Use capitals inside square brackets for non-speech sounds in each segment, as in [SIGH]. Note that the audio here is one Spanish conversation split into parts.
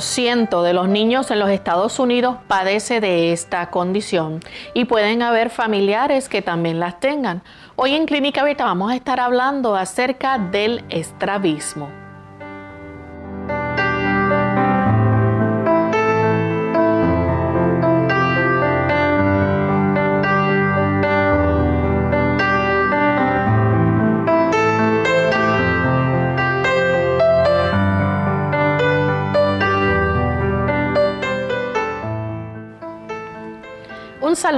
Ciento de los niños en los Estados Unidos padece de esta condición y pueden haber familiares que también las tengan. Hoy en Clínica Abierta vamos a estar hablando acerca del estrabismo.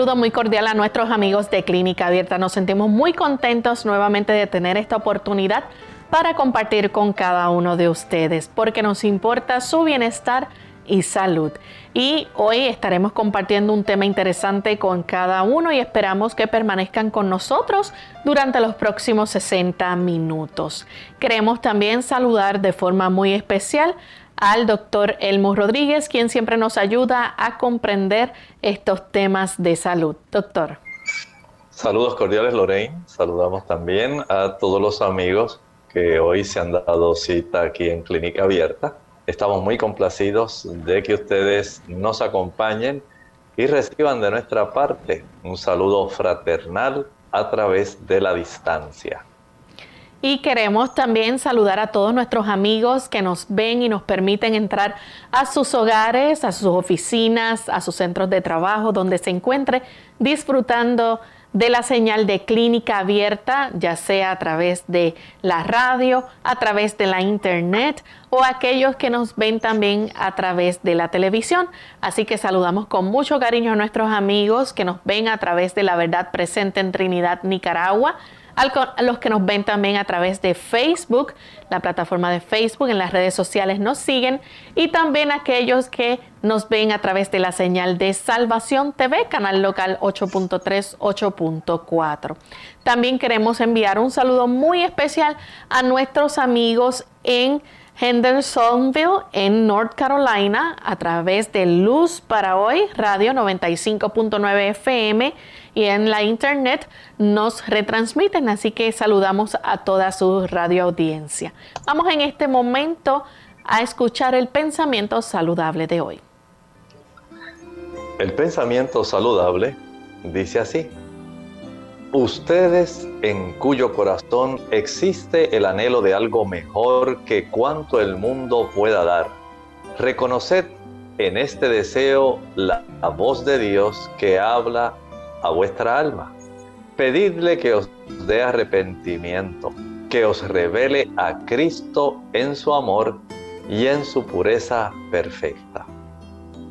Saludo muy cordial a nuestros amigos de Clínica Abierta. Nos sentimos muy contentos nuevamente de tener esta oportunidad para compartir con cada uno de ustedes, porque nos importa su bienestar y salud. Y hoy estaremos compartiendo un tema interesante con cada uno y esperamos que permanezcan con nosotros durante los próximos 60 minutos. Queremos también saludar de forma muy especial al doctor Elmo Rodríguez, quien siempre nos ayuda a comprender estos temas de salud. Doctor. Saludos cordiales, Lorraine. Saludamos también a todos los amigos que hoy se han dado cita aquí en Clínica Abierta. Estamos muy complacidos de que ustedes nos acompañen y reciban de nuestra parte un saludo fraternal a través de la distancia. Y queremos también saludar a todos nuestros amigos que nos ven y nos permiten entrar a sus hogares, a sus oficinas, a sus centros de trabajo, donde se encuentre disfrutando de la señal de clínica abierta, ya sea a través de la radio, a través de la internet o aquellos que nos ven también a través de la televisión. Así que saludamos con mucho cariño a nuestros amigos que nos ven a través de la verdad presente en Trinidad, Nicaragua a los que nos ven también a través de Facebook, la plataforma de Facebook, en las redes sociales nos siguen y también aquellos que nos ven a través de la señal de Salvación TV, canal local 8.3, 8.4. También queremos enviar un saludo muy especial a nuestros amigos en Hendersonville, en North Carolina, a través de Luz para Hoy, Radio 95.9 FM y en la internet nos retransmiten, así que saludamos a toda su radio audiencia. Vamos en este momento a escuchar el pensamiento saludable de hoy. El pensamiento saludable dice así, ustedes en cuyo corazón existe el anhelo de algo mejor que cuanto el mundo pueda dar, reconoced en este deseo la voz de Dios que habla a vuestra alma. Pedidle que os dé arrepentimiento, que os revele a Cristo en su amor y en su pureza perfecta.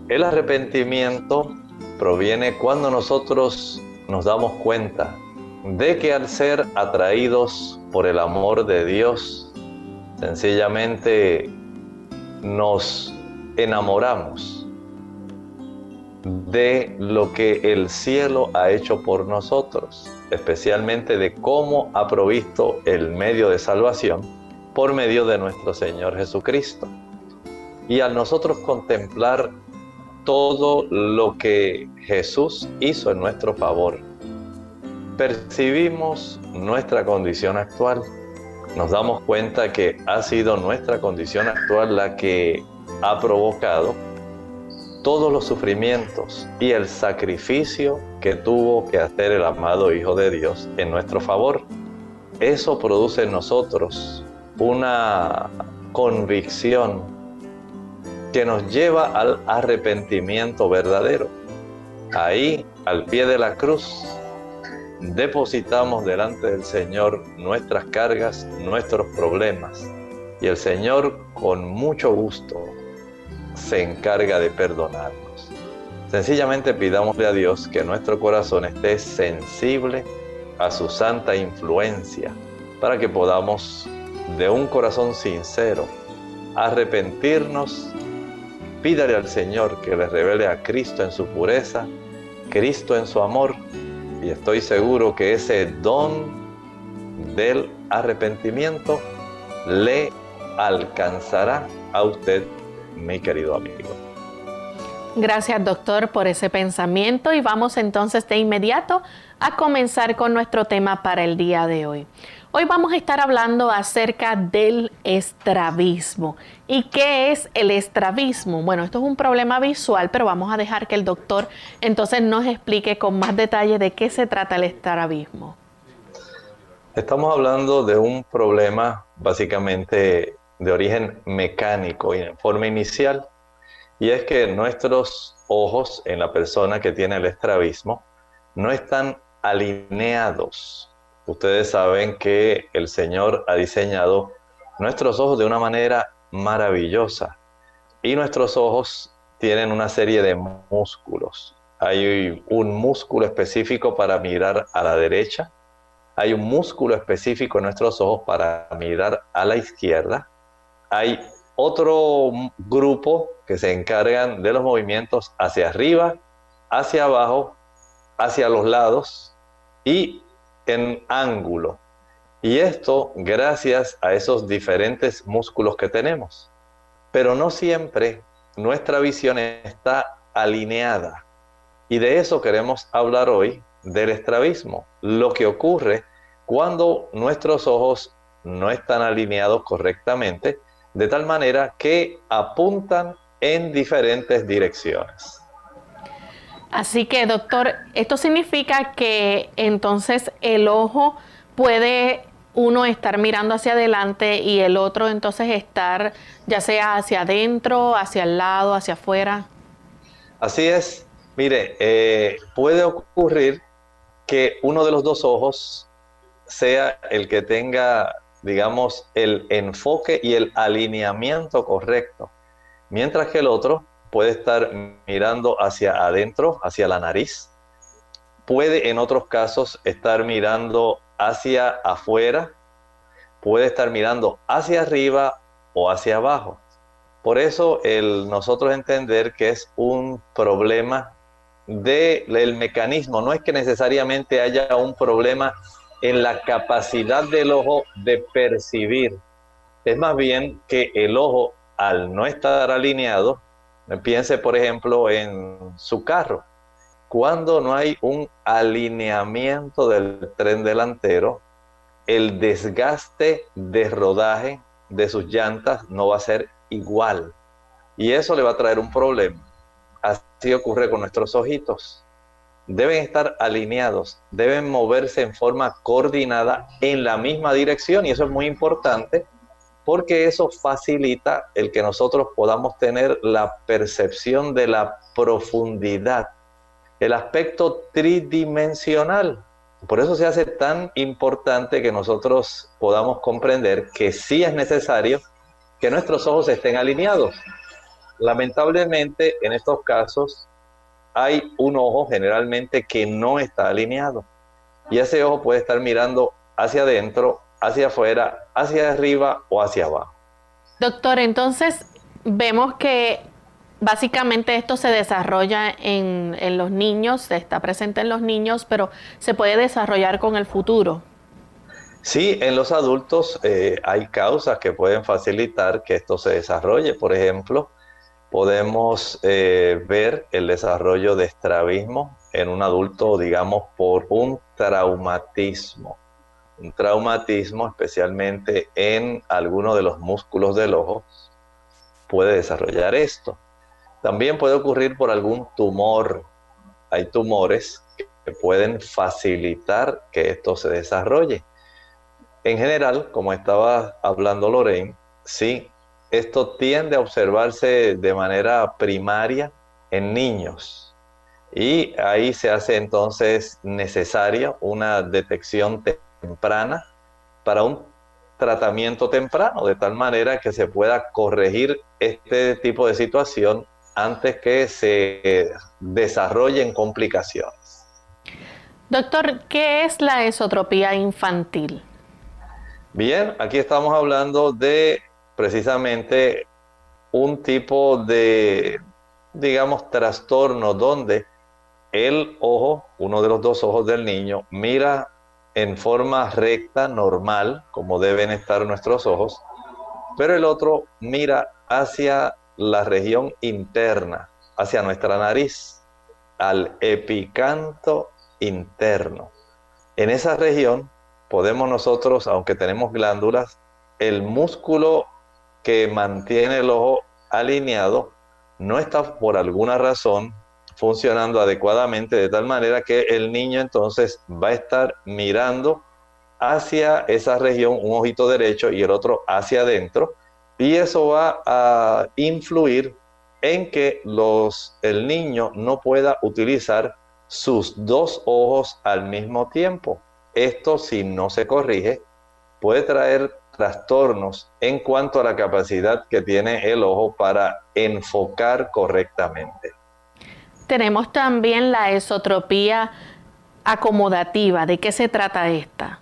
El arrepentimiento proviene cuando nosotros nos damos cuenta de que al ser atraídos por el amor de Dios, sencillamente nos enamoramos de lo que el cielo ha hecho por nosotros, especialmente de cómo ha provisto el medio de salvación por medio de nuestro Señor Jesucristo. Y al nosotros contemplar todo lo que Jesús hizo en nuestro favor, percibimos nuestra condición actual. Nos damos cuenta que ha sido nuestra condición actual la que ha provocado todos los sufrimientos y el sacrificio que tuvo que hacer el amado Hijo de Dios en nuestro favor. Eso produce en nosotros una convicción que nos lleva al arrepentimiento verdadero. Ahí, al pie de la cruz, depositamos delante del Señor nuestras cargas, nuestros problemas, y el Señor con mucho gusto se encarga de perdonarnos. Sencillamente pidámosle a Dios que nuestro corazón esté sensible a su santa influencia para que podamos de un corazón sincero arrepentirnos. Pídale al Señor que le revele a Cristo en su pureza, Cristo en su amor y estoy seguro que ese don del arrepentimiento le alcanzará a usted mi querido amigo. Gracias doctor por ese pensamiento y vamos entonces de inmediato a comenzar con nuestro tema para el día de hoy. Hoy vamos a estar hablando acerca del estrabismo. ¿Y qué es el estrabismo? Bueno, esto es un problema visual, pero vamos a dejar que el doctor entonces nos explique con más detalle de qué se trata el estrabismo. Estamos hablando de un problema básicamente de origen mecánico y en forma inicial, y es que nuestros ojos en la persona que tiene el estrabismo no están alineados. Ustedes saben que el Señor ha diseñado nuestros ojos de una manera maravillosa. Y nuestros ojos tienen una serie de músculos. Hay un músculo específico para mirar a la derecha, hay un músculo específico en nuestros ojos para mirar a la izquierda. Hay otro grupo que se encargan de los movimientos hacia arriba, hacia abajo, hacia los lados y en ángulo. Y esto gracias a esos diferentes músculos que tenemos. Pero no siempre nuestra visión está alineada. Y de eso queremos hablar hoy, del estrabismo, lo que ocurre cuando nuestros ojos no están alineados correctamente de tal manera que apuntan en diferentes direcciones. Así que, doctor, esto significa que entonces el ojo puede uno estar mirando hacia adelante y el otro entonces estar ya sea hacia adentro, hacia el lado, hacia afuera. Así es. Mire, eh, puede ocurrir que uno de los dos ojos sea el que tenga digamos, el enfoque y el alineamiento correcto, mientras que el otro puede estar mirando hacia adentro, hacia la nariz, puede en otros casos estar mirando hacia afuera, puede estar mirando hacia arriba o hacia abajo. Por eso nosotros entender que es un problema del mecanismo, no es que necesariamente haya un problema en la capacidad del ojo de percibir. Es más bien que el ojo, al no estar alineado, piense por ejemplo en su carro. Cuando no hay un alineamiento del tren delantero, el desgaste de rodaje de sus llantas no va a ser igual. Y eso le va a traer un problema. Así ocurre con nuestros ojitos deben estar alineados, deben moverse en forma coordinada en la misma dirección y eso es muy importante porque eso facilita el que nosotros podamos tener la percepción de la profundidad, el aspecto tridimensional. Por eso se hace tan importante que nosotros podamos comprender que sí es necesario que nuestros ojos estén alineados. Lamentablemente, en estos casos, hay un ojo generalmente que no está alineado. Y ese ojo puede estar mirando hacia adentro, hacia afuera, hacia arriba o hacia abajo. Doctor, entonces vemos que básicamente esto se desarrolla en, los niños, está presente en los niños, pero se puede desarrollar con el futuro. Sí, en los adultos eh, hay causas que pueden facilitar que esto se desarrolle. Por ejemplo, podemos eh, ver el desarrollo de estrabismo en un adulto, digamos, por un traumatismo. Un traumatismo especialmente en alguno de los músculos del ojo puede desarrollar esto. También puede ocurrir por algún tumor. Hay tumores que pueden facilitar que esto se desarrolle. En general, como estaba hablando Lorraine, sí, esto tiende a observarse de manera primaria en niños. Y ahí se hace entonces necesaria una detección temprana para un tratamiento temprano, de tal manera que se pueda corregir este tipo de situación antes que se desarrollen complicaciones. Doctor, ¿qué es la esotropía infantil? Bien, aquí estamos hablando de precisamente un tipo de, digamos, trastorno donde el ojo, uno de los dos ojos del niño, mira en forma recta, normal, como deben estar nuestros ojos, pero el otro mira hacia la región interna, hacia nuestra nariz, al epicanto interno. En esa región podemos nosotros, aunque tenemos glándulas, el músculo que mantiene el ojo alineado no está por alguna razón funcionando adecuadamente de tal manera que el niño entonces va a estar mirando hacia esa región, un ojito derecho y el otro hacia adentro, y eso va a influir en que los, el niño no pueda utilizar sus dos ojos al mismo tiempo. Esto, si no se corrige, puede traer trastornos en cuanto a la capacidad que tiene el ojo para enfocar correctamente. Tenemos también la esotropía acomodativa. ¿De qué se trata esta?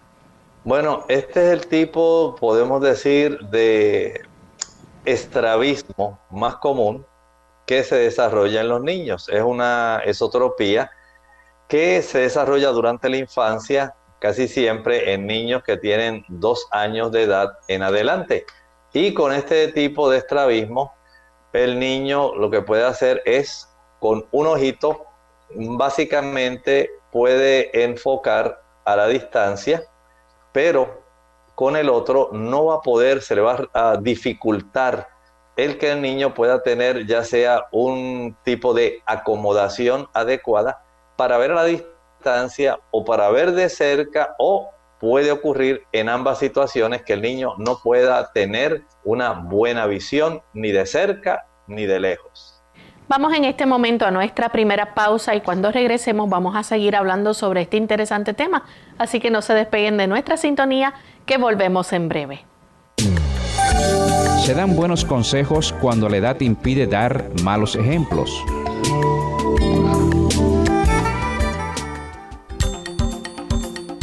Bueno, este es el tipo, podemos decir, de estrabismo más común que se desarrolla en los niños. Es una esotropía que se desarrolla durante la infancia, casi siempre en niños que tienen dos años de edad en adelante. Y con este tipo de estrabismo, el niño lo que puede hacer es con un ojito, básicamente puede enfocar a la distancia, pero con el otro no va a poder, se le va a dificultar el que el niño pueda tener ya sea un tipo de acomodación adecuada para ver a la distancia o para ver de cerca o puede ocurrir en ambas situaciones que el niño no pueda tener una buena visión ni de cerca ni de lejos. Vamos en este momento a nuestra primera pausa y cuando regresemos vamos a seguir hablando sobre este interesante tema. Así que no se despeguen de nuestra sintonía, que volvemos en breve. Se dan buenos consejos cuando la edad impide dar malos ejemplos.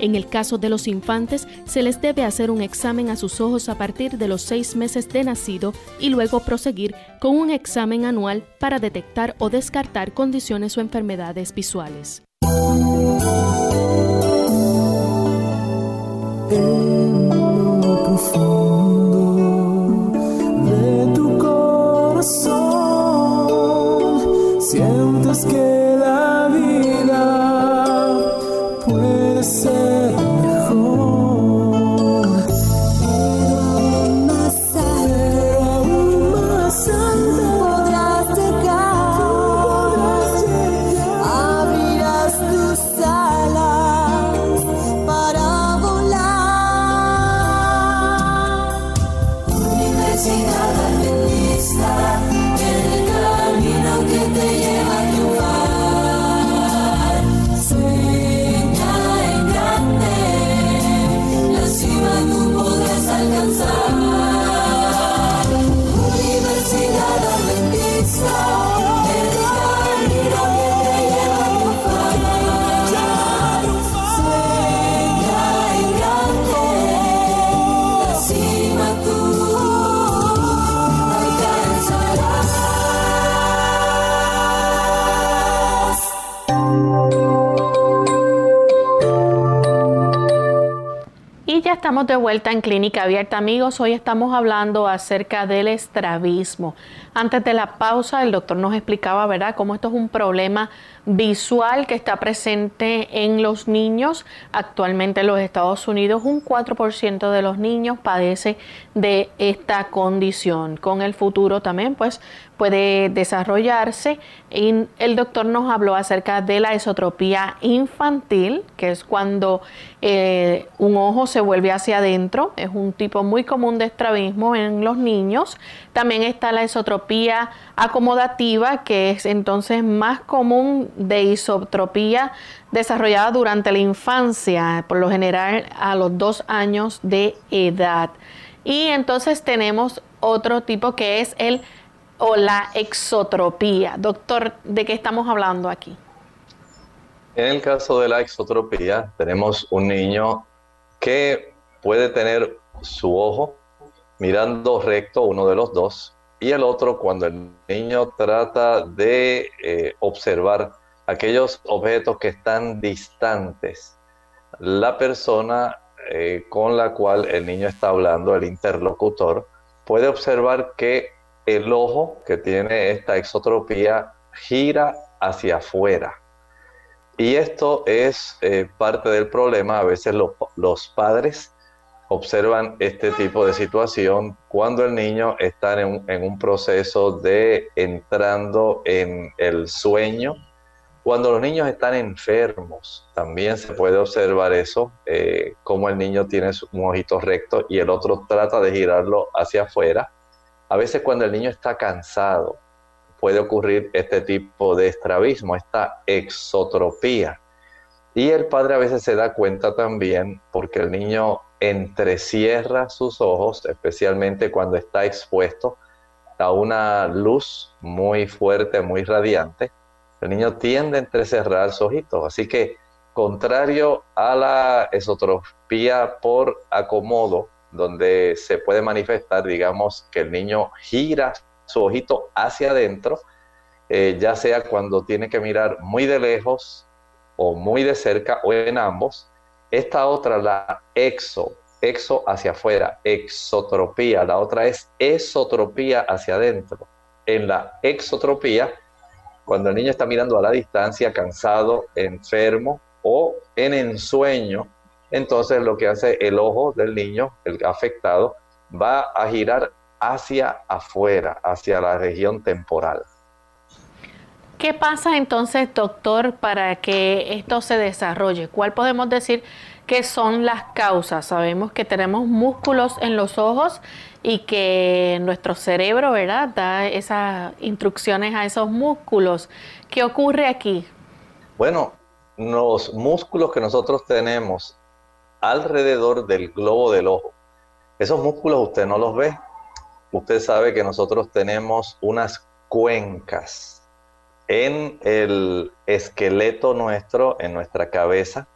En el caso de los infantes, se les debe hacer un examen a sus ojos a partir de los seis meses de nacido y luego proseguir con un examen anual para detectar o descartar condiciones o enfermedades visuales. en lo profundo de tu corazón sientes que puede ser de vuelta en Clínica Abierta, amigos. Hoy estamos hablando acerca del estrabismo. Antes de la pausa, el doctor nos explicaba, ¿verdad?, cómo esto es un problema visual que está presente en los niños. Actualmente en los Estados Unidos, un 4% de los niños padece de esta condición. Con el futuro también, pues, puede desarrollarse. Y el doctor nos habló acerca de la esotropía infantil, que es cuando eh, un ojo se vuelve hacia adentro. Es un tipo muy común de estrabismo en los niños. También está la esotropía acomodativa, que es entonces más común de isotropía desarrollada durante la infancia, por lo general a los dos años de edad. Y entonces tenemos otro tipo que es el o la exotropía. Doctor, ¿de qué estamos hablando aquí? En el caso de la exotropía, tenemos un niño que puede tener su ojo mirando recto, uno de los dos, y el otro cuando el niño trata de eh, observar aquellos objetos que están distantes. La persona eh, con la cual el niño está hablando, el interlocutor, puede observar que el ojo que tiene esta exotropía gira hacia afuera. Y esto es eh, parte del problema. A veces los padres observan este tipo de situación cuando el niño está en en un, proceso de entrando en el sueño. Cuando los niños están enfermos, también se puede observar eso, eh, como el niño tiene un ojito recto y el otro trata de girarlo hacia afuera a veces cuando el niño está cansado puede ocurrir este tipo de estrabismo, esta exotropía. Y el padre a veces se da cuenta también porque el niño entrecierra sus ojos, especialmente cuando está expuesto a una luz muy fuerte, muy radiante. El niño tiende a entrecerrar sus ojitos. Así que, contrario a la esotropía por acomodo, donde se puede manifestar, digamos, que el niño gira su ojito hacia adentro, eh, ya sea cuando tiene que mirar muy de lejos o muy de cerca o en ambos. Esta otra, la exo, exo hacia afuera, exotropía. La otra es esotropía hacia adentro. En la exotropía, cuando el niño está mirando a la distancia, cansado, enfermo o en ensueño, entonces lo que hace el ojo del niño, el afectado, va a girar hacia afuera, hacia la región temporal. ¿Qué pasa entonces, doctor, para que esto se desarrolle? ¿Cuál podemos decir que son las causas? Sabemos que tenemos músculos en los ojos y que nuestro cerebro, ¿verdad?, da esas instrucciones a esos músculos. ¿Qué ocurre aquí? Bueno, los músculos que nosotros tenemos alrededor del globo del ojo. Esos músculos usted no los ve. Usted sabe que nosotros tenemos unas cuencas en el esqueleto nuestro, en nuestra cabeza,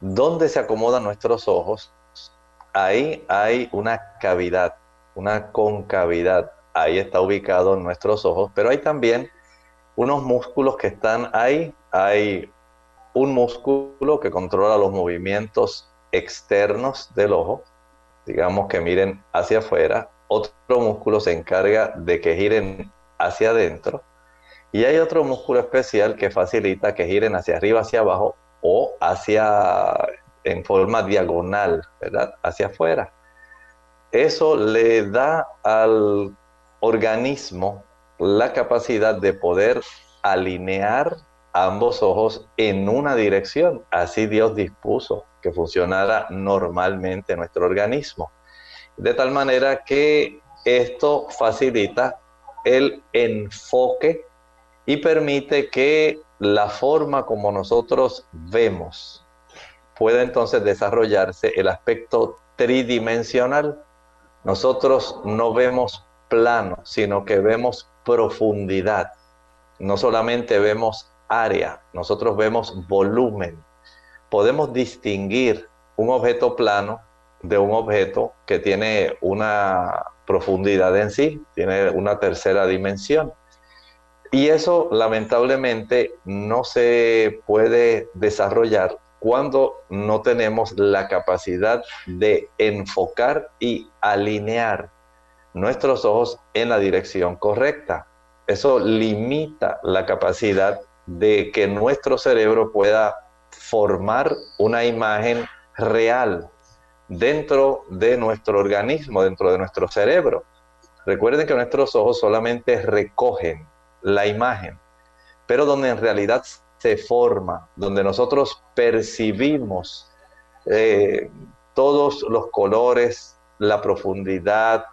donde se acomodan nuestros ojos. Ahí hay una cavidad, una concavidad. Ahí está ubicado nuestros ojos, pero hay también unos músculos que están ahí. Hay un músculo que controla los movimientos externos del ojo, digamos que miren hacia afuera, otro músculo se encarga de que giren hacia adentro y hay otro músculo especial que facilita que giren hacia arriba, hacia abajo o hacia en forma diagonal, ¿verdad? Hacia afuera. Eso le da al organismo la capacidad de poder alinear ambos ojos en una dirección. Así Dios dispuso que funcionara normalmente nuestro organismo. De tal manera que esto facilita el enfoque y permite que la forma como nosotros vemos pueda entonces desarrollarse el aspecto tridimensional. Nosotros no vemos plano, sino que vemos profundidad. No solamente vemos área, nosotros vemos volumen podemos distinguir un objeto plano de un objeto que tiene una profundidad en sí, tiene una tercera dimensión. Y eso lamentablemente no se puede desarrollar cuando no tenemos la capacidad de enfocar y alinear nuestros ojos en la dirección correcta. Eso limita la capacidad de que nuestro cerebro pueda formar una imagen real dentro de nuestro organismo, dentro de nuestro cerebro. Recuerden que nuestros ojos solamente recogen la imagen, pero donde en realidad se forma, donde nosotros percibimos eh, todos los colores, la profundidad,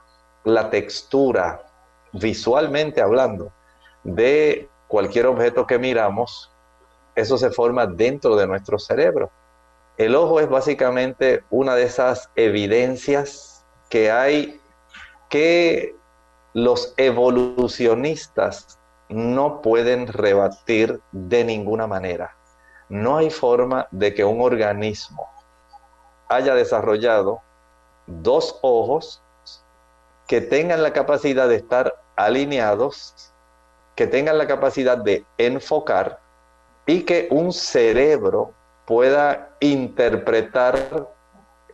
la textura, visualmente hablando, de cualquier objeto que miramos, eso se forma dentro de nuestro cerebro. El ojo es básicamente una de esas evidencias que hay que los evolucionistas no pueden rebatir de ninguna manera. No hay forma de que un organismo haya desarrollado dos ojos que tengan la capacidad de estar alineados, que tengan la capacidad de enfocar y que un cerebro pueda interpretar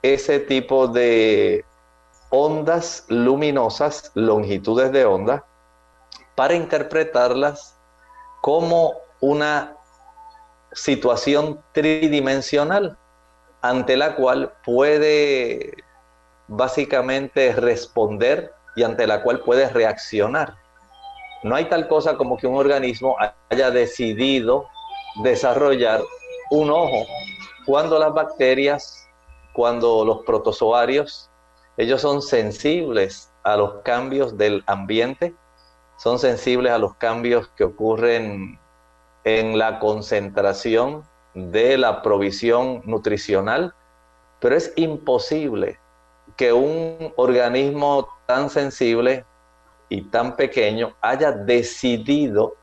ese tipo de ondas luminosas, longitudes de onda, para interpretarlas como una situación tridimensional ante la cual puede básicamente responder y ante la cual puede reaccionar. No hay tal cosa como que un organismo haya decidido desarrollar un ojo. Cuando las bacterias, cuando los protozoarios, ellos son sensibles a los cambios del ambiente, son sensibles a los cambios que ocurren en la concentración de la provisión nutricional, pero es imposible que un organismo tan sensible y tan pequeño haya decidido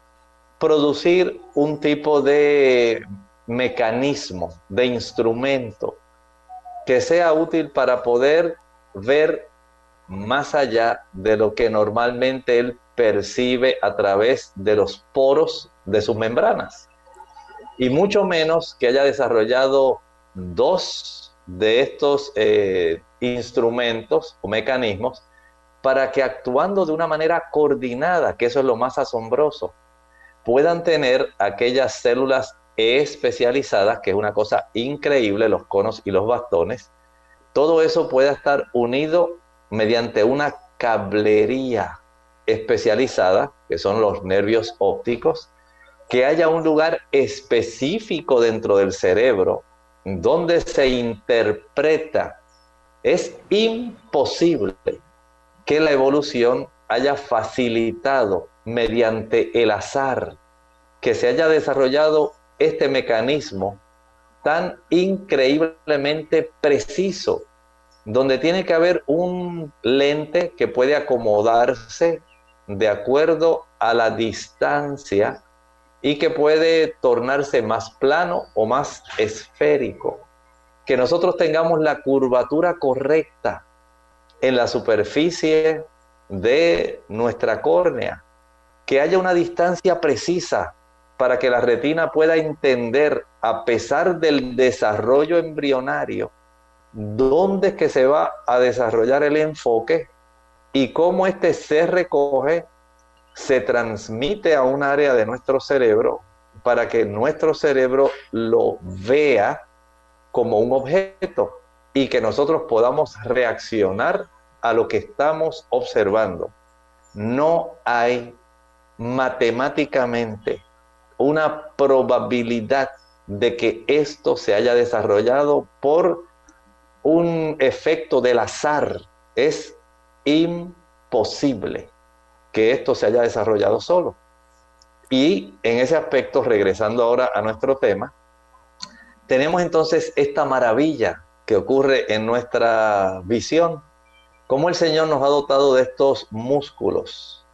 producir un tipo de mecanismo, de instrumento que sea útil para poder ver más allá de lo que normalmente él percibe a través de los poros de sus membranas. Y mucho menos que haya desarrollado dos de estos eh, instrumentos o mecanismos para que actuando de una manera coordinada, que eso es lo más asombroso, puedan tener aquellas células especializadas, que es una cosa increíble, los conos y los bastones, todo eso pueda estar unido mediante una cablería especializada, que son los nervios ópticos, que haya un lugar específico dentro del cerebro donde se interpreta. Es imposible que la evolución haya facilitado mediante el azar que se haya desarrollado este mecanismo tan increíblemente preciso, donde tiene que haber un lente que puede acomodarse de acuerdo a la distancia y que puede tornarse más plano o más esférico. Que nosotros tengamos la curvatura correcta en la superficie de nuestra córnea, que haya una distancia precisa para que la retina pueda entender, a pesar del desarrollo embrionario, dónde es que se va a desarrollar el enfoque y cómo éste se recoge, se transmite a un área de nuestro cerebro para que nuestro cerebro lo vea como un objeto y que nosotros podamos reaccionar a lo que estamos observando. No hay matemáticamente una probabilidad de que esto se haya desarrollado por un efecto del azar. Es imposible que esto se haya desarrollado solo. Y en ese aspecto, regresando ahora a nuestro tema, tenemos entonces esta maravilla que ocurre en nuestra visión, cómo el Señor nos ha dotado de estos músculos,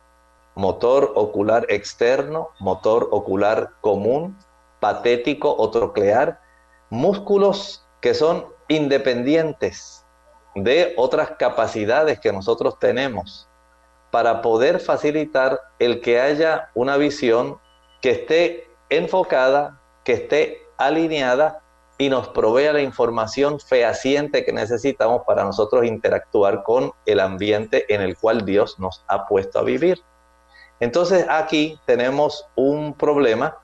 motor ocular externo, motor ocular común, patético o troclear, músculos que son independientes de otras capacidades que nosotros tenemos para poder facilitar el que haya una visión que esté enfocada, que esté alineada y nos provea la información fehaciente que necesitamos para nosotros interactuar con el ambiente en el cual Dios nos ha puesto a vivir. Entonces aquí tenemos un problema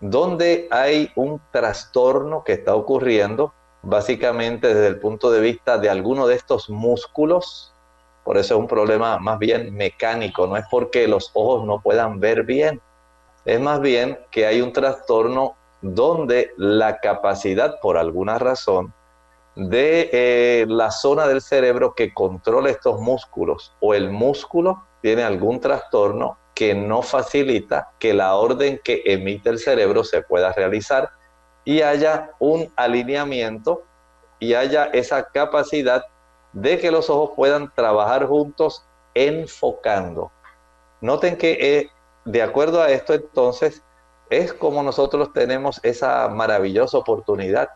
donde hay un trastorno que está ocurriendo básicamente desde el punto de vista de alguno de estos músculos. Por eso es un problema más bien mecánico, no es porque los ojos no puedan ver bien, es más bien que hay un trastorno donde la capacidad, por alguna razón, de eh, la zona del cerebro que controla estos músculos o el músculo tiene algún trastorno que no facilita que la orden que emite el cerebro se pueda realizar y haya un alineamiento y haya esa capacidad de que los ojos puedan trabajar juntos enfocando. Noten que eh, de acuerdo a esto entonces es como nosotros tenemos esa maravillosa oportunidad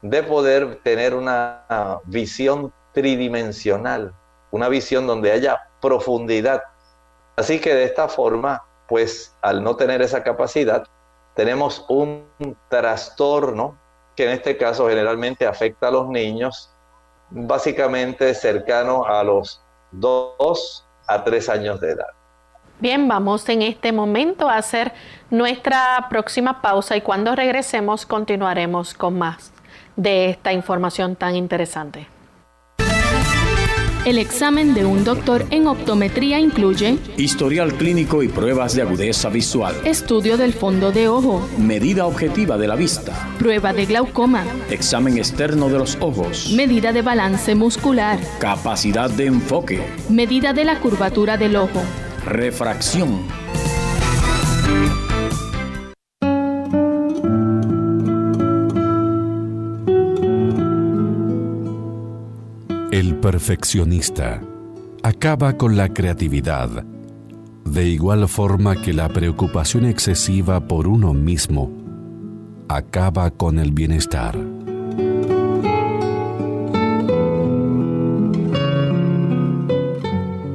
de poder tener una visión tridimensional, una visión donde haya profundidad. Así que de esta forma, pues al no tener esa capacidad, tenemos un trastorno que en este caso generalmente afecta a los niños, básicamente cercano a los 2 a 3 años de edad. Bien, vamos en este momento a hacer nuestra próxima pausa y cuando regresemos continuaremos con más de esta información tan interesante. El examen de un doctor en optometría incluye historial clínico y pruebas de agudeza visual, estudio del fondo de ojo, medida objetiva de la vista, prueba de glaucoma, examen externo de los ojos, medida de balance muscular, capacidad de enfoque, medida de la curvatura del ojo, refracción. El perfeccionista acaba con la creatividad, de igual forma que la preocupación excesiva por uno mismo acaba con el bienestar.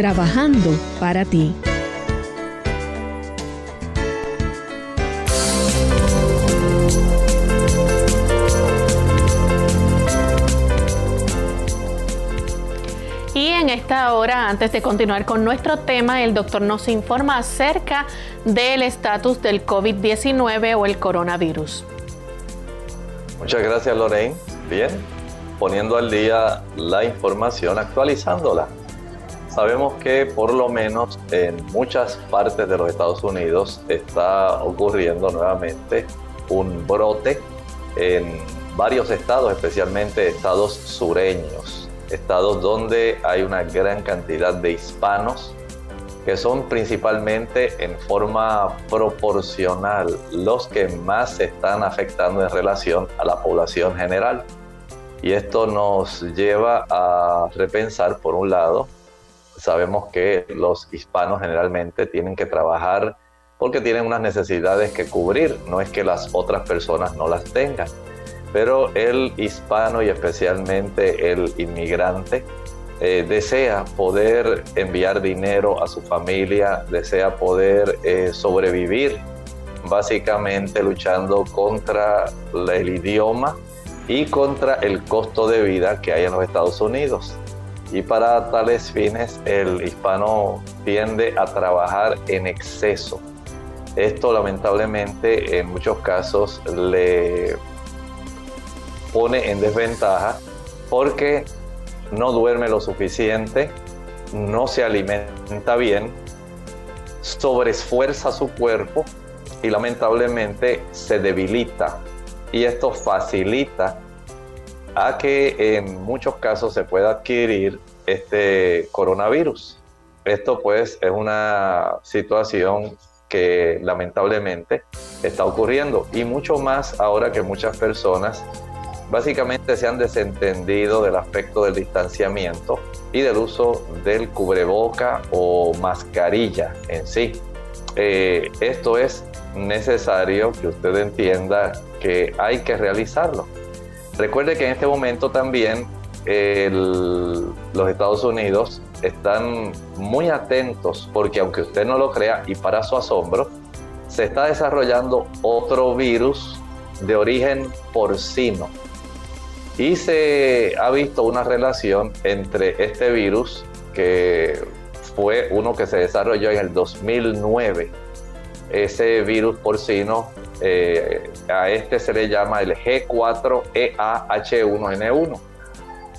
trabajando para ti. Y en esta hora, antes de continuar con nuestro tema, el doctor nos informa acerca del estatus del COVID-19 o el coronavirus. Muchas gracias Lorraine. Bien, poniendo al día la información, actualizándola. Sabemos que por lo menos en muchas partes de los Estados Unidos está ocurriendo nuevamente un brote en varios estados, especialmente estados sureños, estados donde hay una gran cantidad de hispanos que son principalmente en forma proporcional los que más se están afectando en relación a la población general. Y esto nos lleva a repensar, por un lado, sabemos que los hispanos generalmente tienen que trabajar porque tienen unas necesidades que cubrir, no es que las otras personas no las tengan, pero el hispano y especialmente el inmigrante eh, desea poder enviar dinero a su familia, desea poder eh, sobrevivir, básicamente luchando contra el idioma y contra el costo de vida que hay en los Estados Unidos y para tales fines el hispano tiende a trabajar en exceso. Esto lamentablemente en muchos casos le pone en desventaja porque no duerme lo suficiente, no se alimenta bien, sobreesfuerza su cuerpo y lamentablemente se debilita. Y esto facilita a que en muchos casos se pueda adquirir este coronavirus. Esto pues es una situación que lamentablemente está ocurriendo y mucho más ahora que muchas personas básicamente se han desentendido del aspecto del distanciamiento y del uso del cubreboca o mascarilla en sí. Eh, esto es necesario que usted entienda que hay que realizarlo. Recuerde que en este momento también los Estados Unidos están muy atentos porque aunque usted no lo crea y para su asombro, se está desarrollando otro virus de origen porcino. Y se ha visto una relación entre este virus, que fue uno que se desarrolló en el 2009, ese virus porcino, eh, a este se le llama el G4EAH1N1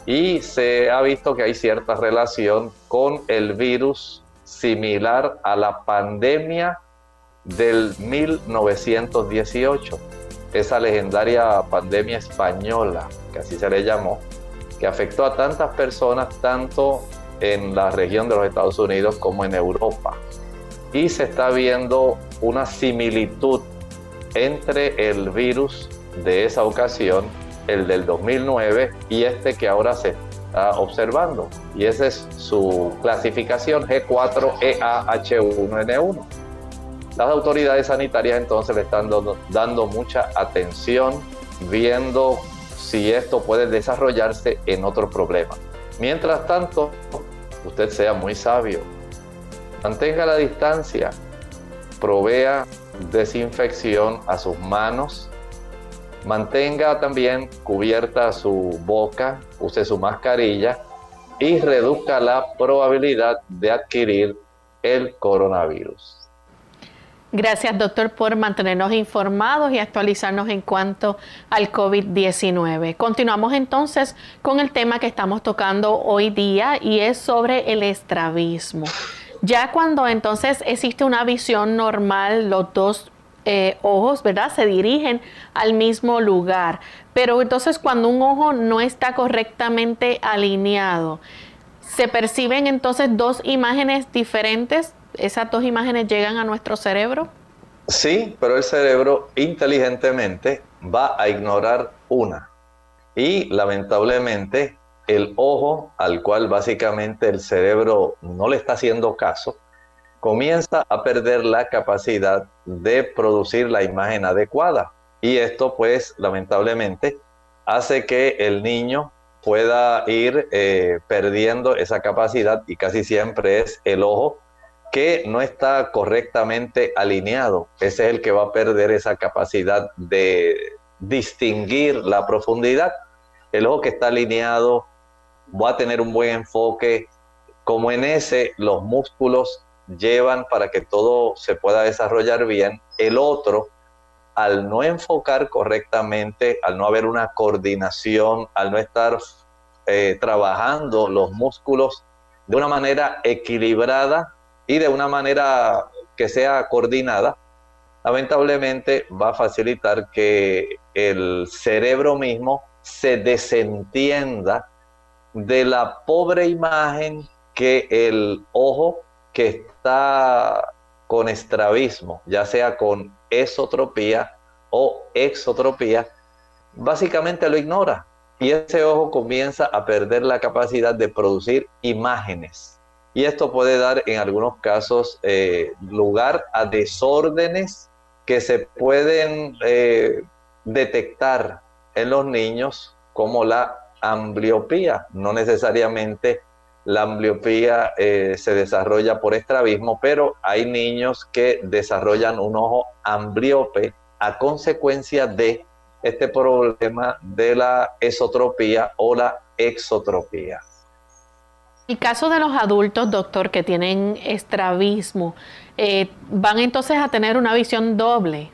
y se ha visto que hay cierta relación con el virus similar a la pandemia del 1918, esa legendaria pandemia española, que así se le llamó, que afectó a tantas personas tanto en la región de los Estados Unidos como en Europa. Y se está viendo una similitud entre el virus de esa ocasión el del 2009 y este que ahora se está observando. Y esa es su clasificación G4EAH1N1. Las autoridades sanitarias entonces le están dando, mucha atención, viendo si esto puede desarrollarse en otro problema. Mientras tanto, usted sea muy sabio, mantenga la distancia, provea desinfección a sus manos, Mantenga también cubierta su boca, use su mascarilla y reduzca la probabilidad de adquirir el coronavirus. Gracias, doctor, por mantenernos informados y actualizarnos en cuanto al COVID-19. Continuamos entonces con el tema que estamos tocando hoy día y es sobre el estrabismo. Ya cuando entonces existe una visión normal, los dos eh, ojos, ¿verdad? Se dirigen al mismo lugar. Pero entonces cuando un ojo no está correctamente alineado, ¿se perciben entonces dos imágenes diferentes? ¿Esas dos imágenes llegan a nuestro cerebro? Sí, pero el cerebro inteligentemente va a ignorar una. Y lamentablemente el ojo al cual básicamente el cerebro no le está haciendo caso, comienza a perder la capacidad de producir la imagen adecuada. Y esto pues lamentablemente hace que el niño pueda ir eh, perdiendo esa capacidad y casi siempre es el ojo que no está correctamente alineado. Ese es el que va a perder esa capacidad de distinguir la profundidad. El ojo que está alineado va a tener un buen enfoque. Como en ese, los músculos llevan para que todo se pueda desarrollar bien. El otro, al no enfocar correctamente, al no haber una coordinación, al no estar eh, trabajando los músculos de una manera equilibrada y de una manera que sea coordinada, lamentablemente va a facilitar que el cerebro mismo se desentienda de la pobre imagen que el ojo que está con estrabismo, ya sea con esotropía o exotropía, básicamente lo ignora. Y ese ojo comienza a perder la capacidad de producir imágenes. Y esto puede dar en algunos casos eh, lugar a desórdenes que se pueden eh, detectar en los niños como la ambliopía, no necesariamente la ambliopía eh, se desarrolla por estrabismo, pero hay niños que desarrollan un ojo ambliope a consecuencia de este problema de la esotropía o la exotropía. En caso de los adultos, doctor, que tienen estrabismo, eh, ¿van entonces a tener una visión doble?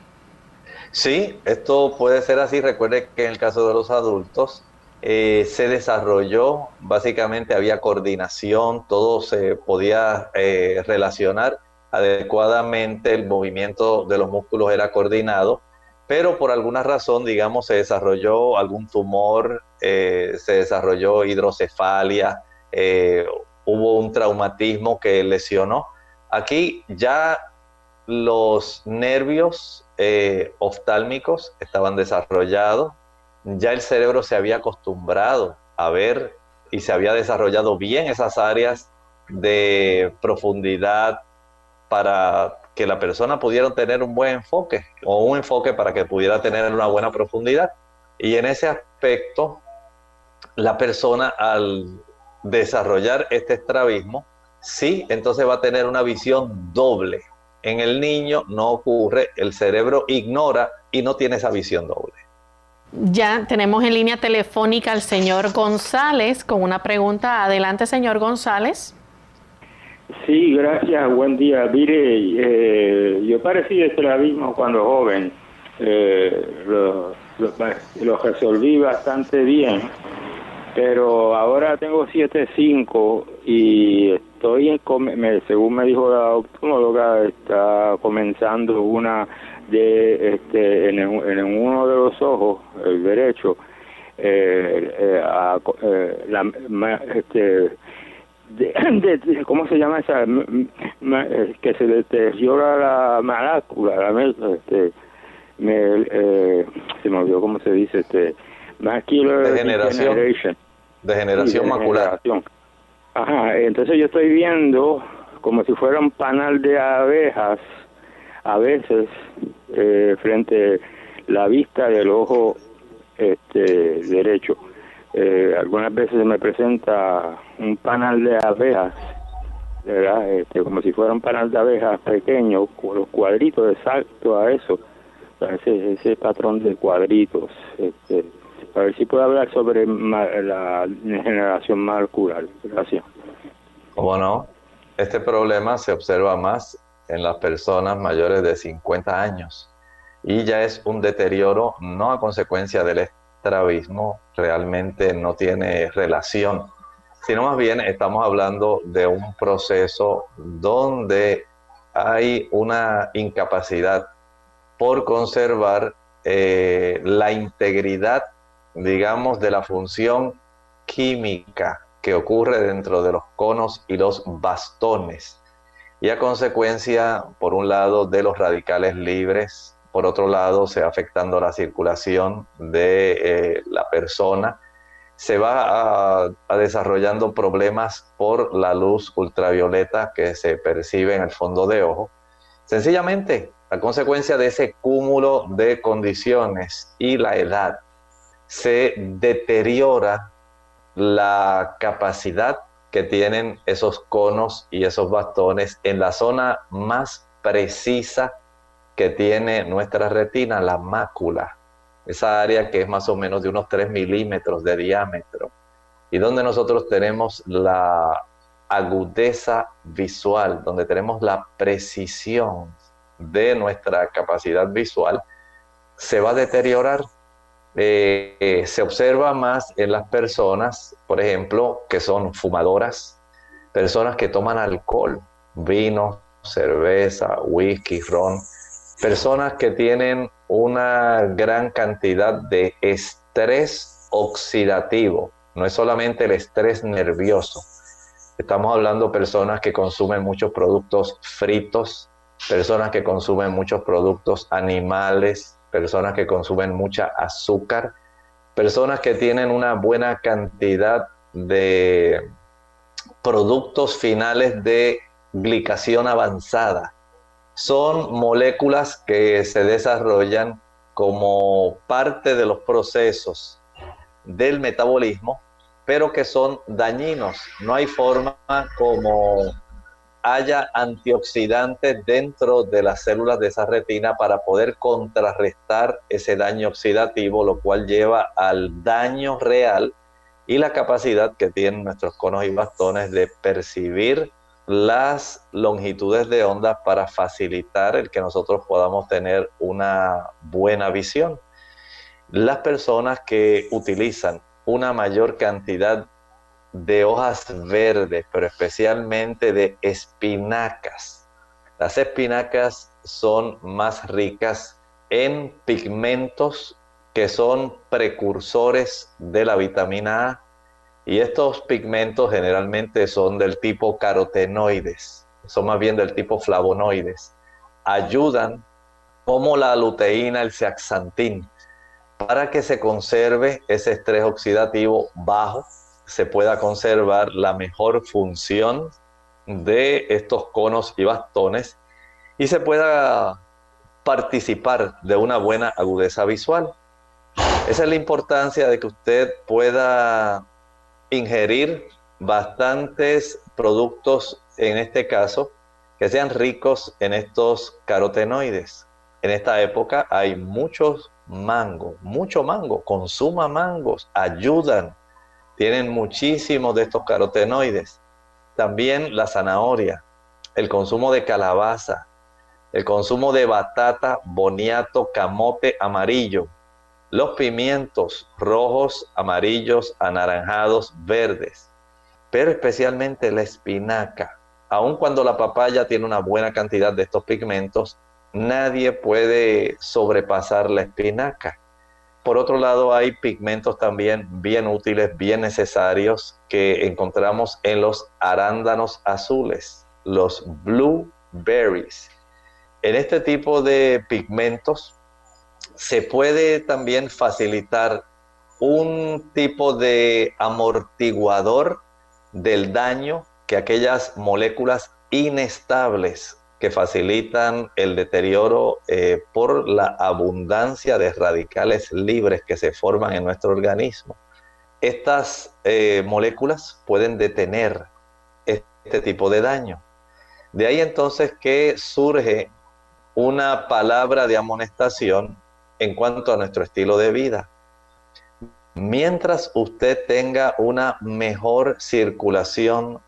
Sí, esto puede ser así. Recuerde que en el caso de los adultos, eh, se desarrolló, básicamente había coordinación, todo se podía eh, relacionar adecuadamente, el movimiento de los músculos era coordinado, pero por alguna razón, digamos, se desarrolló algún tumor, eh, se desarrolló hidrocefalia, hubo un traumatismo que lesionó. Aquí ya los nervios oftálmicos estaban desarrollados, ya el cerebro se había acostumbrado a ver y se había desarrollado bien esas áreas de profundidad para que la persona pudiera tener un buen enfoque o un enfoque para que pudiera tener una buena profundidad. Y en ese aspecto, la persona al desarrollar este estrabismo, sí, entonces va a tener una visión doble. En el niño no ocurre, el cerebro ignora y no tiene esa visión doble. Ya tenemos en línea telefónica al señor González con una pregunta. Adelante, señor González. Sí, gracias. Buen día. Mire, eh, yo parecí estrabismo cuando joven. Eh, lo, resolví bastante bien, pero ahora tengo 7.5 y estoy, en, según me dijo la optóloga, está comenzando una de este en, uno de los ojos el derecho eh, eh, eh la, este [CLEARS THROAT] de, cómo se llama esa eh, que se deteriora la malácula la este me, eh, se me olvidó cómo se dice este macular degeneración. degeneración, macular. ajá entonces yo estoy viendo como si fuera un panal de abejas a veces eh, frente la vista del ojo este, derecho. Eh, algunas veces me presenta un panal de abejas. Este, como si fuera un panal de abejas pequeño, con los cuadritos exacto a eso, ese, patrón de cuadritos. Este, a ver si puedo hablar sobre la degeneración macular. Gracias. Bueno, este problema se observa más en las personas mayores de 50 años. Y ya es un deterioro no a consecuencia del estrabismo, realmente no tiene relación, sino más bien estamos hablando de un proceso donde hay una incapacidad por conservar eh, la integridad, digamos, de la función química que ocurre dentro de los conos y los bastones y a consecuencia, por un lado, de los radicales libres, por otro lado, se va afectando la circulación de eh, la persona, se va a, desarrollando problemas por la luz ultravioleta que se percibe en el fondo de ojo. Sencillamente, a consecuencia de ese cúmulo de condiciones y la edad, se deteriora la capacidad que tienen esos conos y esos bastones en la zona más precisa que tiene nuestra retina, la mácula, esa área que es más o menos de unos 3 milímetros de diámetro, y donde nosotros tenemos la agudeza visual, donde tenemos la precisión de nuestra capacidad visual, se va a deteriorar eh, se observa más en las personas, por ejemplo, que son fumadoras, personas que toman alcohol, vino, cerveza, whisky, ron, personas que tienen una gran cantidad de estrés oxidativo, no es solamente el estrés nervioso. Estamos hablando de personas que consumen muchos productos fritos, personas que consumen muchos productos animales, personas que consumen mucha azúcar, personas que tienen una buena cantidad de productos finales de glicación avanzada. Son moléculas que se desarrollan como parte de los procesos del metabolismo, pero que son dañinos. No hay forma como haya antioxidantes dentro de las células de esa retina para poder contrarrestar ese daño oxidativo, lo cual lleva al daño real y la capacidad que tienen nuestros conos y bastones de percibir las longitudes de onda para facilitar el que nosotros podamos tener una buena visión. Las personas que utilizan una mayor cantidad de hojas verdes, pero especialmente de espinacas. Las espinacas son más ricas en pigmentos que son precursores de la vitamina A y estos pigmentos generalmente son del tipo carotenoides, son más bien del tipo flavonoides. Ayudan como la luteína, el zeaxantín, para que se conserve ese estrés oxidativo bajo, se pueda conservar la mejor función de estos conos y bastones y se pueda participar de una buena agudeza visual. Esa es la importancia de que usted pueda ingerir bastantes productos, en este caso, que sean ricos en estos carotenoides. En esta época hay muchos mangos, mucho mango, consuma mangos, ayudan, tienen muchísimos de estos carotenoides. También la zanahoria, el consumo de calabaza, el consumo de batata, boniato, camote amarillo, los pimientos rojos, amarillos, anaranjados, verdes, pero especialmente la espinaca. Aun cuando la papaya tiene una buena cantidad de estos pigmentos, nadie puede sobrepasar la espinaca. Por otro lado, hay pigmentos también bien útiles, bien necesarios que encontramos en los arándanos azules, los blueberries. En este tipo de pigmentos se puede también facilitar un tipo de amortiguador del daño que aquellas moléculas inestables que facilitan el deterioro eh, por la abundancia de radicales libres que se forman en nuestro organismo. Estas eh, moléculas pueden detener este tipo de daño. De ahí entonces que surge una palabra de amonestación en cuanto a nuestro estilo de vida. Mientras usted tenga una mejor circulación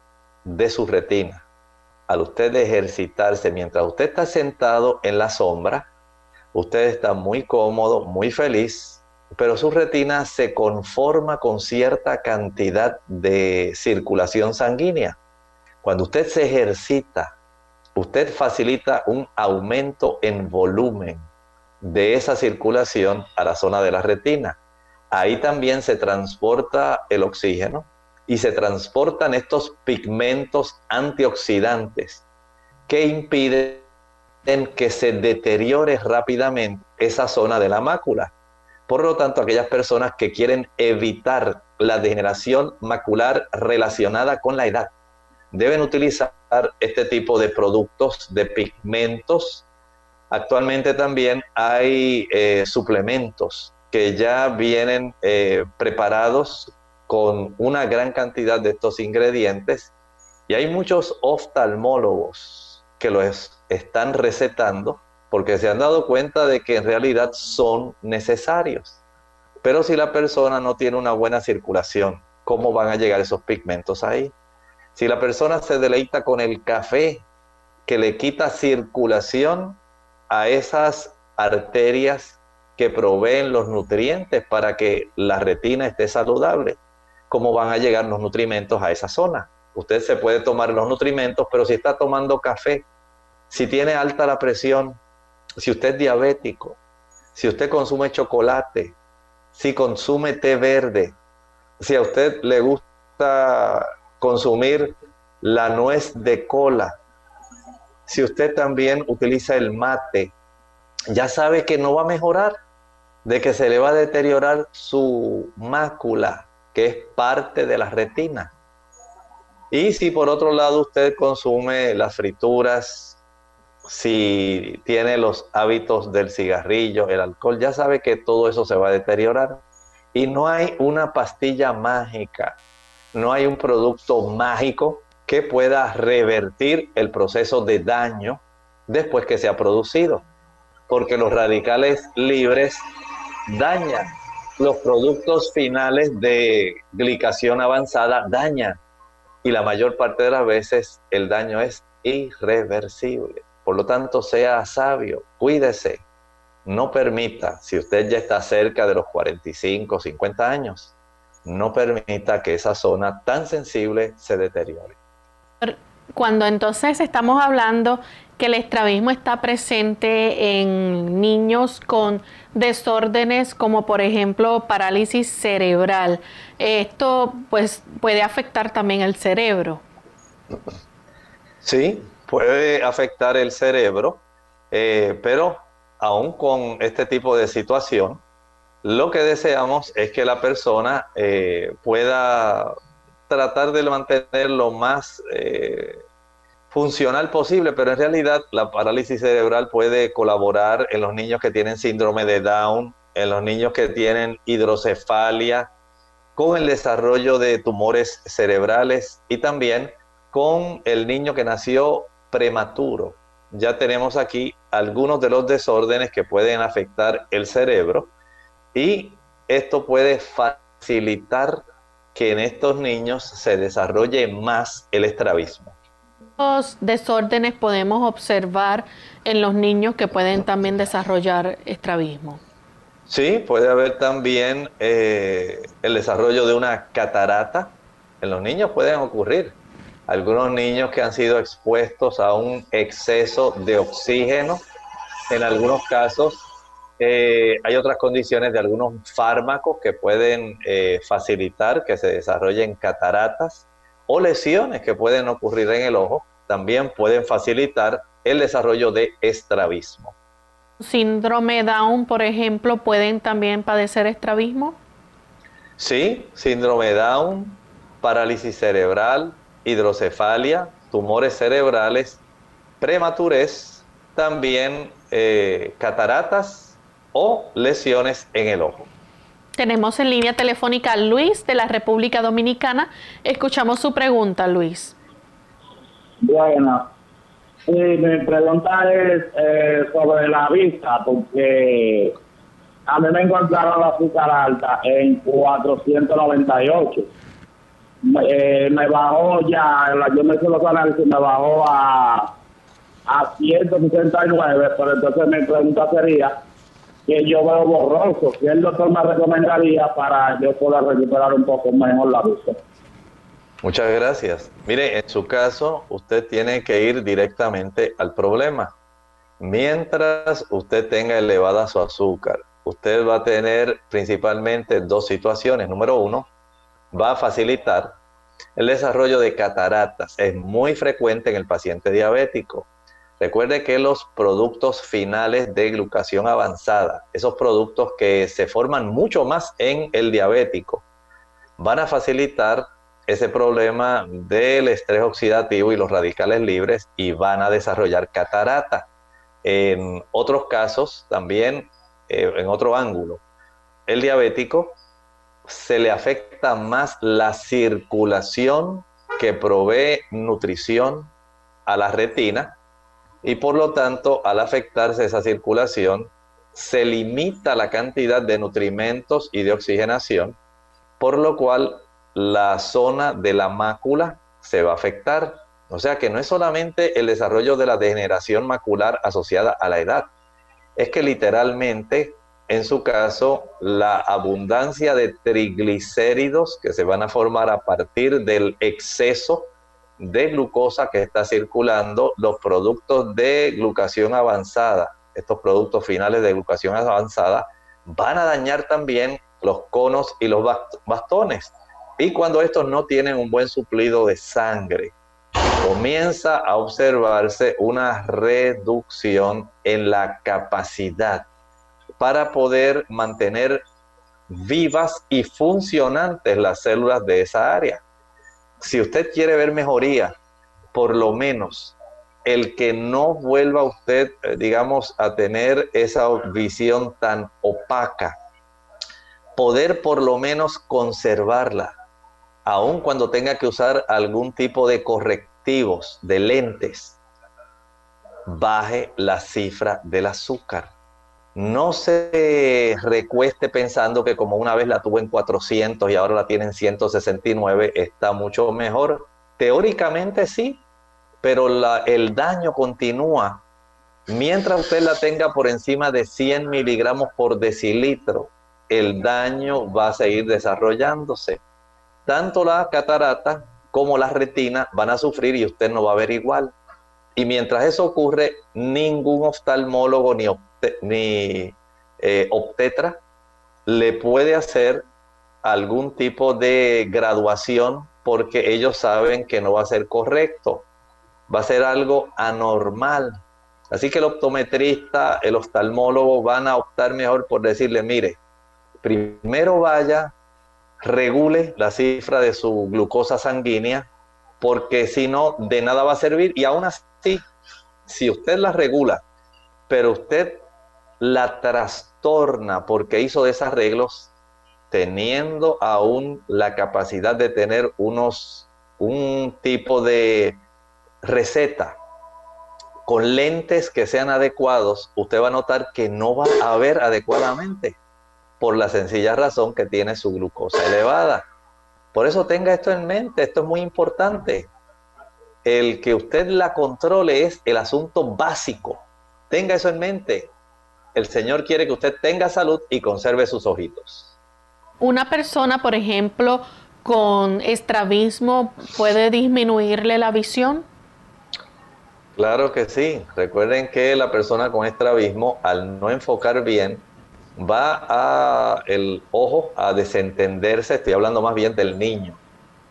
de su retina, al usted ejercitarse, mientras usted está sentado en la sombra, usted está muy cómodo, muy feliz, pero su retina se conforma con cierta cantidad de circulación sanguínea. Cuando usted se ejercita, usted facilita un aumento en volumen de esa circulación a la zona de la retina. Ahí también se transporta el oxígeno y se transportan estos pigmentos antioxidantes que impiden que se deteriore rápidamente esa zona de la mácula. Por lo tanto, aquellas personas que quieren evitar la degeneración macular relacionada con la edad deben utilizar este tipo de productos, de pigmentos Actualmente también hay eh, suplementos que ya vienen eh, preparados con una gran cantidad de estos ingredientes y hay muchos oftalmólogos que los están recetando porque se han dado cuenta de que en realidad son necesarios. Pero si la persona no tiene una buena circulación, ¿cómo van a llegar esos pigmentos ahí? Si la persona se deleita con el café que le quita circulación, a esas arterias que proveen los nutrientes para que la retina esté saludable. ¿Cómo van a llegar los nutrimentos a esa zona? Usted se puede tomar los nutrimentos, pero si está tomando café, si tiene alta la presión, si usted es diabético, si usted consume chocolate, si consume té verde, si a usted le gusta consumir la nuez de cola, si usted también utiliza el mate, ya sabe que no va a mejorar, de que se le va a deteriorar su mácula, que es parte de la retina. Y si por otro lado usted consume las frituras, si tiene los hábitos del cigarrillo, el alcohol, ya sabe que todo eso se va a deteriorar. Y no hay una pastilla mágica, no hay un producto mágico que pueda revertir el proceso de daño después que se ha producido. Porque los radicales libres dañan los productos finales de glicación avanzada, dañan. Y la mayor parte de las veces el daño es irreversible. Por lo tanto, sea sabio, cuídese. No permita, si usted ya está cerca de los 45, 50 años, no permita que esa zona tan sensible se deteriore. Cuando entonces estamos hablando que el estrabismo está presente en niños con desórdenes como por ejemplo parálisis cerebral, esto pues puede afectar también el cerebro. Sí, puede afectar el cerebro, eh, pero aún con este tipo de situación, lo que deseamos es que la persona eh, pueda tratar de mantener lo más eh, funcional posible, pero en realidad la parálisis cerebral puede colaborar en los niños que tienen síndrome de Down, en los niños que tienen hidrocefalia, con el desarrollo de tumores cerebrales y también con el niño que nació prematuro. Ya tenemos aquí algunos de los desórdenes que pueden afectar el cerebro y esto puede facilitar que en estos niños se desarrolle más el estrabismo. ¿Los desórdenes podemos observar en los niños que pueden también desarrollar estrabismo? Sí, puede haber también eh, el desarrollo de una catarata. En los niños pueden ocurrir. Algunos niños que han sido expuestos a un exceso de oxígeno, en algunos casos eh, hay otras condiciones de algunos fármacos que pueden eh, facilitar que se desarrollen cataratas o lesiones que pueden ocurrir en el ojo, también pueden facilitar el desarrollo de estrabismo. Síndrome Down, por ejemplo, pueden también padecer estrabismo. Sí, síndrome Down, parálisis cerebral, hidrocefalia, tumores cerebrales, prematurez, también eh, cataratas o lesiones en el ojo. Tenemos en línea telefónica a Luis de la República Dominicana. Escuchamos su pregunta, Luis. Bueno, mi pregunta es eh, sobre la vista, porque a mí me encontraron la azúcar alta en 498. Eh, me bajó ya, yo me hice los análisis, me bajó a, a 169, pero entonces mi pregunta sería que yo veo borroso. que el doctor me recomendaría para yo poder recuperar un poco mejor la vista? Muchas gracias. Mire, en su caso, usted tiene que ir directamente al problema. Mientras usted tenga elevada su azúcar, usted va a tener principalmente dos situaciones. Número uno, va a facilitar el desarrollo de cataratas. Es muy frecuente en el paciente diabético. Recuerde que los productos finales de glucación avanzada, esos productos que se forman mucho más en el diabético, van a facilitar ese problema del estrés oxidativo y los radicales libres y van a desarrollar catarata. En otros casos, también eh, en otro ángulo, el diabético se le afecta más la circulación que provee nutrición a la retina y por lo tanto al afectarse esa circulación se limita la cantidad de nutrimentos y de oxigenación, por lo cual la zona de la mácula se va a afectar. O sea que no es solamente el desarrollo de la degeneración macular asociada a la edad, es que literalmente en su caso la abundancia de triglicéridos que se van a formar a partir del exceso de glucosa que está circulando, los productos de glucación avanzada, estos productos finales de glucación avanzada, van a dañar también los conos y los bastones. Y cuando estos no tienen un buen suplido de sangre, comienza a observarse una reducción en la capacidad para poder mantener vivas y funcionantes las células de esa área si usted quiere ver mejoría, por lo menos el que no vuelva usted, eh, digamos, a tener esa visión tan opaca, poder por lo menos conservarla, aun cuando tenga que usar algún tipo de correctivos, de lentes, baje la cifra del azúcar no se recueste pensando que como una vez la tuvo en 400 y ahora la tiene en 169, está mucho mejor. Teóricamente sí, pero el daño continúa. Mientras usted la tenga por encima de 100 miligramos por decilitro, el daño va a seguir desarrollándose. Tanto la catarata como la retina van a sufrir y usted no va a ver igual. Y mientras eso ocurre, ningún oftalmólogo ni, ni eh, le puede hacer algún tipo de graduación porque ellos saben que no va a ser correcto, va a ser algo anormal. Así que el optometrista, el oftalmólogo van a optar mejor por decirle, mire, primero vaya, regule la cifra de su glucosa sanguínea, porque si no, de nada va a servir. Y aún así, si usted la regula, pero usted la trastorna porque hizo desarreglos, teniendo aún la capacidad de tener unos, un tipo de receta con lentes que sean adecuados, usted va a notar que no va a ver adecuadamente por la sencilla razón que tiene su glucosa elevada. Por eso tenga esto en mente, esto es muy importante. El que usted la controle es el asunto básico. Tenga eso en mente. El Señor quiere que usted tenga salud y conserve sus ojitos. Una persona, por ejemplo, con estrabismo puede disminuirle la visión. Claro que sí. Recuerden que la persona con estrabismo, al no enfocar bien, va a el ojo a desentenderse. Estoy hablando más bien del niño.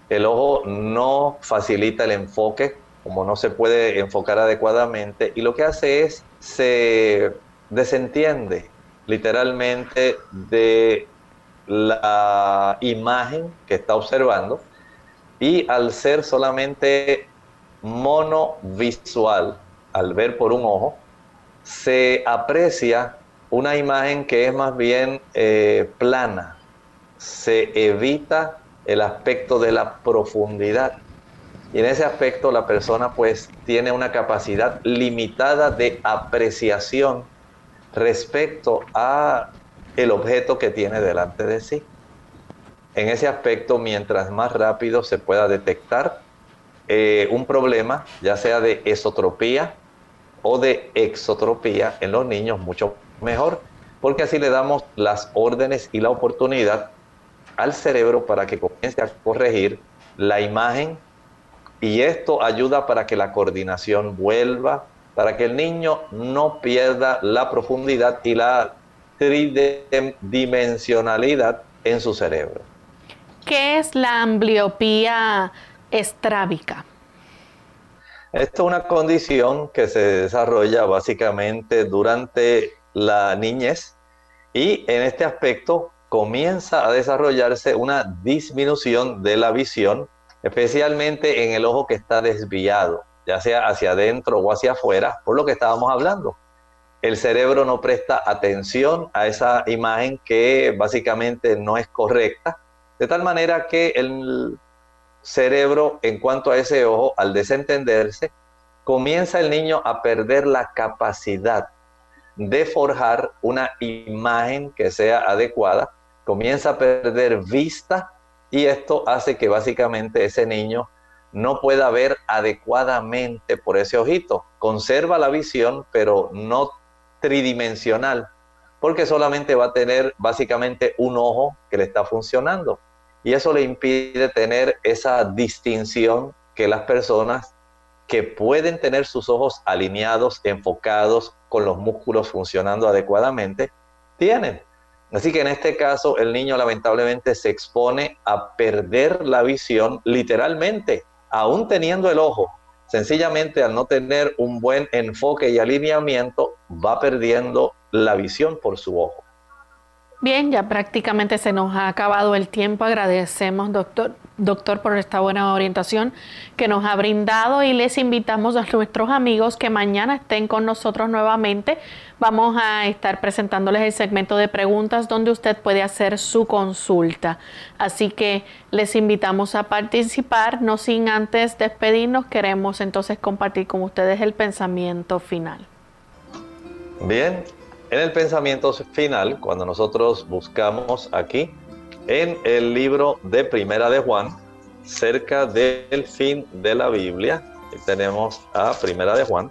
El ojo no facilita el enfoque, como no se puede enfocar adecuadamente, y lo que hace es se desentiende literalmente de la imagen que está observando y al ser solamente monovisual, al ver por un ojo, se aprecia una imagen que es más bien eh, plana, se evita el aspecto de la profundidad. Y en ese aspecto la persona pues tiene una capacidad limitada de apreciación respecto a el objeto que tiene delante de sí. En ese aspecto, mientras más rápido se pueda detectar eh, un problema, ya sea de esotropía o de exotropía en los niños, mucho mejor, porque así le damos las órdenes y la oportunidad al cerebro para que comience a corregir la imagen y esto ayuda para que la coordinación vuelva, para que el niño no pierda la profundidad y la tridimensionalidad en su cerebro. ¿Qué es la ambliopía estrábica? Esta es una condición que se desarrolla básicamente durante la niñez y en este aspecto comienza a desarrollarse una disminución de la visión, especialmente en el ojo que está desviado ya sea hacia adentro o hacia afuera, por lo que estábamos hablando. El cerebro no presta atención a esa imagen que básicamente no es correcta, de tal manera que el cerebro, en cuanto a ese ojo, al desentenderse, comienza el niño a perder la capacidad de forjar una imagen que sea adecuada, comienza a perder vista y esto hace que básicamente ese niño no pueda ver adecuadamente por ese ojito. Conserva la visión, pero no tridimensional, porque solamente va a tener básicamente un ojo que le está funcionando. Y eso le impide tener esa distinción que las personas que pueden tener sus ojos alineados, enfocados, con los músculos funcionando adecuadamente, tienen. Así que en este caso el niño lamentablemente se expone a perder la visión literalmente aún teniendo el ojo, sencillamente al no tener un buen enfoque y alineamiento, va perdiendo la visión por su ojo. Bien, ya prácticamente se nos ha acabado el tiempo. Agradecemos, doctor, doctor, por esta buena orientación que nos ha brindado y les invitamos a nuestros amigos que mañana estén con nosotros nuevamente. Vamos a estar presentándoles el segmento de preguntas donde usted puede hacer su consulta. Así que les invitamos a participar. No sin antes despedirnos, queremos entonces compartir con ustedes el pensamiento final. Bien, en el pensamiento final, cuando nosotros buscamos aquí en el libro de Primera de Juan, cerca del fin de la Biblia, tenemos a Primera de Juan.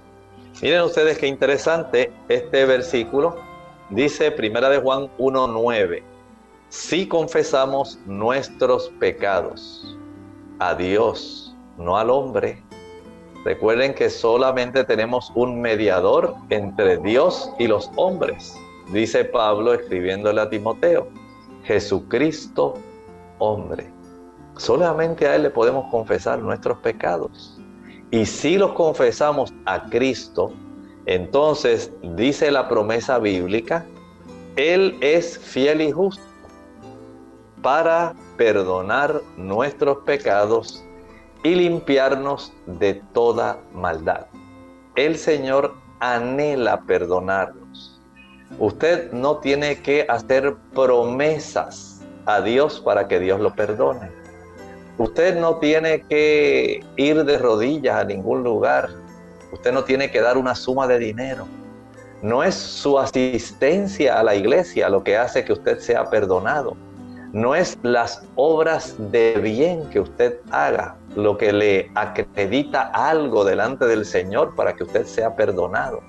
Miren ustedes qué interesante este versículo. Dice Primera de Juan 1.9. si confesamos nuestros pecados a Dios, no al hombre. Recuerden que solamente tenemos un mediador entre Dios y los hombres, dice Pablo escribiéndole a Timoteo, Jesucristo hombre. Solamente a Él le podemos confesar nuestros pecados. Y si los confesamos a Cristo, entonces dice la promesa bíblica, Él es fiel y justo para perdonar nuestros pecados y limpiarnos de toda maldad. El Señor anhela perdonarnos. Usted no tiene que hacer promesas a Dios para que Dios lo perdone. Usted no tiene que ir de rodillas a ningún lugar. Usted no tiene que dar una suma de dinero. No es su asistencia a la iglesia lo que hace que usted sea perdonado no es las obras de bien que usted haga lo que le acredita algo delante del Señor para que usted sea perdonado.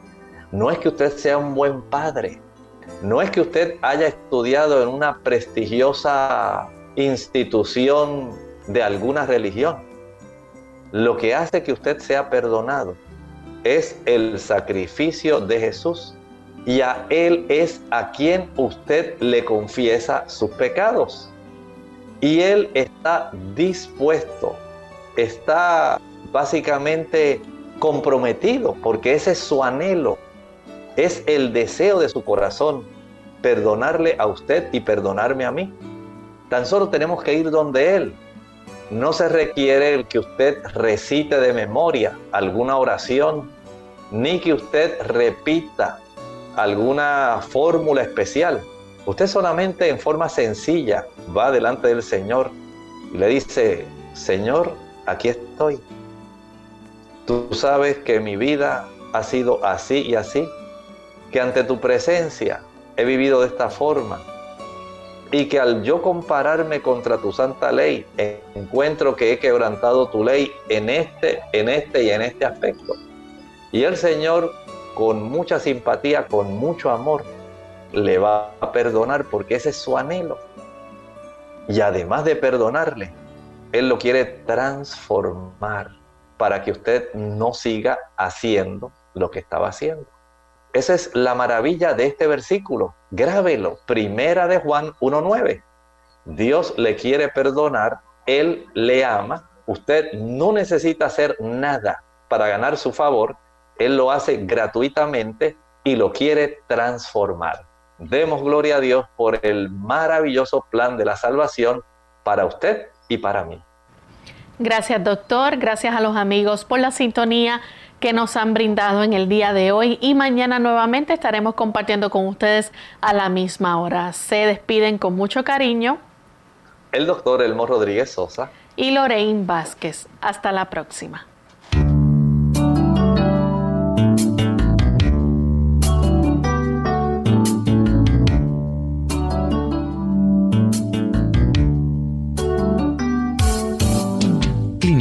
No es que usted sea un buen padre. No es que usted haya estudiado en una prestigiosa institución de alguna religión. Lo que hace que usted sea perdonado es el sacrificio de Jesús y a Él es a quien usted le confiesa sus pecados. Y Él está dispuesto, está básicamente comprometido, porque ese es su anhelo, es el deseo de su corazón, perdonarle a usted y perdonarme a mí. Tan solo tenemos que ir donde Él. No se requiere el que usted recite de memoria alguna oración, ni que usted repita alguna fórmula especial. Usted solamente en forma sencilla va delante del Señor y le dice, Señor, aquí estoy. Tú sabes que mi vida ha sido así y así, que ante tu presencia he vivido de esta forma y que al yo compararme contra tu santa ley, encuentro que he quebrantado tu ley en este, en este y en este aspecto. Y el Señor con mucha simpatía, con mucho amor, le va a perdonar porque ese es su anhelo. Y además de perdonarle, Él lo quiere transformar para que usted no siga haciendo lo que estaba haciendo. Esa es la maravilla de este versículo. Grábelo. Primera de Juan 1.9. Dios le quiere perdonar, Él le ama. Usted no necesita hacer nada para ganar su favor él lo hace gratuitamente y lo quiere transformar. Demos gloria a Dios por el maravilloso plan de la salvación para usted y para mí. Gracias doctor, gracias a los amigos por la sintonía que nos han brindado en el día de hoy y mañana nuevamente estaremos compartiendo con ustedes a la misma hora. Se despiden con mucho cariño. El doctor Elmo Rodríguez Sosa. Y Lorraine Vázquez. Hasta la próxima.